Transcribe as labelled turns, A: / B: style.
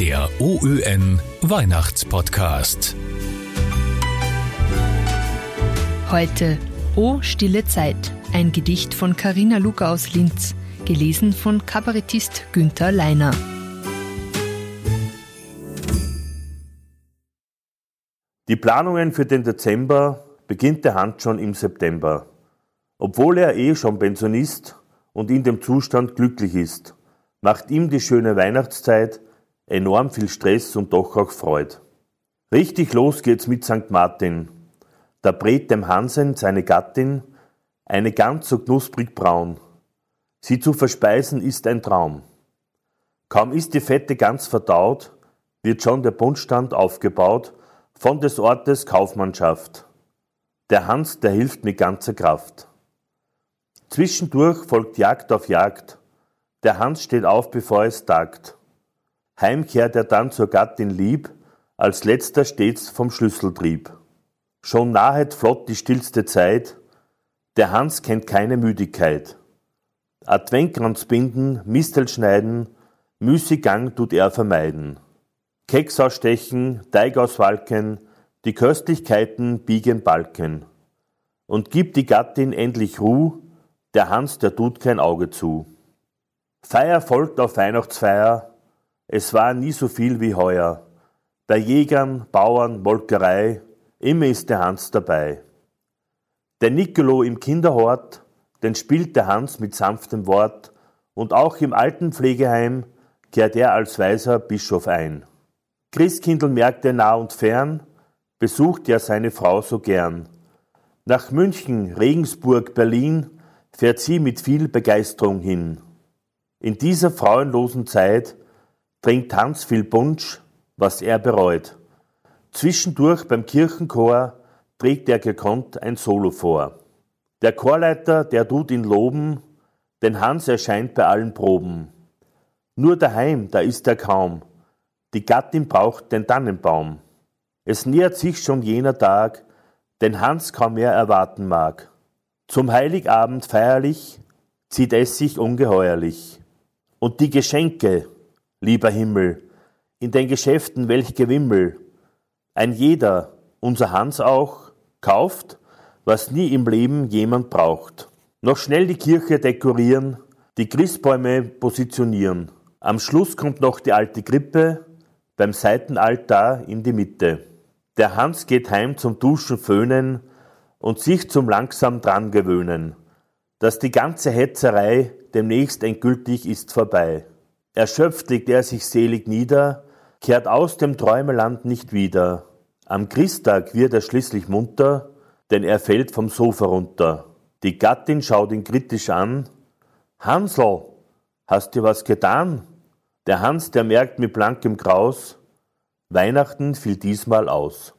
A: Der OÜN Weihnachtspodcast.
B: Heute O stille Zeit, ein Gedicht von Carina Luca aus Linz, gelesen von Kabarettist Günther Leiner.
C: Die Planungen für den Dezember beginnt der Hand schon im September. Obwohl er eh schon Pensionist und in dem Zustand glücklich ist, macht ihm die schöne Weihnachtszeit enorm viel Stress und doch auch Freude. Richtig los geht's mit St. Martin. Da brät dem Hansen seine Gattin eine Gans so knusprig braun. Sie zu verspeisen ist ein Traum. Kaum ist die fette Gans verdaut, wird schon der Bundstand aufgebaut von des Ortes Kaufmannschaft. Der Hans, der hilft mit ganzer Kraft. Zwischendurch folgt Jagd auf Jagd. Der Hans steht auf, bevor es tagt. Heim kehrt er dann zur Gattin lieb, als letzter stets vom Schlüsseltrieb. Schon nahet flott die stillste Zeit, der Hans kennt keine Müdigkeit. Adventkranz binden, Mistel schneiden, Müßiggang tut er vermeiden. Keks ausstechen, Teig auswalken, die Köstlichkeiten biegen Balken. Und gibt die Gattin endlich Ruh, der Hans, der tut kein Auge zu. Feier folgt auf Weihnachtsfeier, es war nie so viel wie heuer. Bei Jägern, Bauern, Molkerei, immer ist der Hans dabei. Der Nicolo im Kinderhort, den spielt der Hans mit sanftem Wort, und auch im Altenpflegeheim kehrt er als weiser Bischof ein. Christkindl merkte nah und fern, besucht er seine Frau so gern. Nach München, Regensburg, Berlin fährt sie mit viel Begeisterung hin. In dieser frauenlosen Zeit trinkt Hans viel Punsch, was er bereut. Zwischendurch beim Kirchenchor trägt er gekonnt ein Solo vor. Der Chorleiter, der tut ihn loben, denn Hans erscheint bei allen Proben. Nur daheim, da ist er kaum. Die Gattin braucht den Tannenbaum. Es nähert sich schon jener Tag, den Hans kaum mehr erwarten mag. Zum Heiligabend feierlich zieht es sich ungeheuerlich. Und die Geschenke, lieber Himmel, in den Geschäften welch Gewimmel. Ein jeder, unser Hans auch, kauft, was nie im Leben jemand braucht. Noch schnell die Kirche dekorieren, die Christbäume positionieren. Am Schluss kommt noch die alte Krippe, beim Seitenaltar in die Mitte. Der Hans geht heim zum Duschen föhnen und sich zum langsam dran gewöhnen, dass die ganze Hetzerei demnächst endgültig ist vorbei. Erschöpft legt er sich selig nieder, kehrt aus dem Träumeland nicht wieder. Am Christtag wird er schließlich munter, denn er fällt vom Sofa runter. Die Gattin schaut ihn kritisch an. Hansel, hast du was getan? Der Hans, der merkt mit blankem Graus, Weihnachten fiel diesmal aus.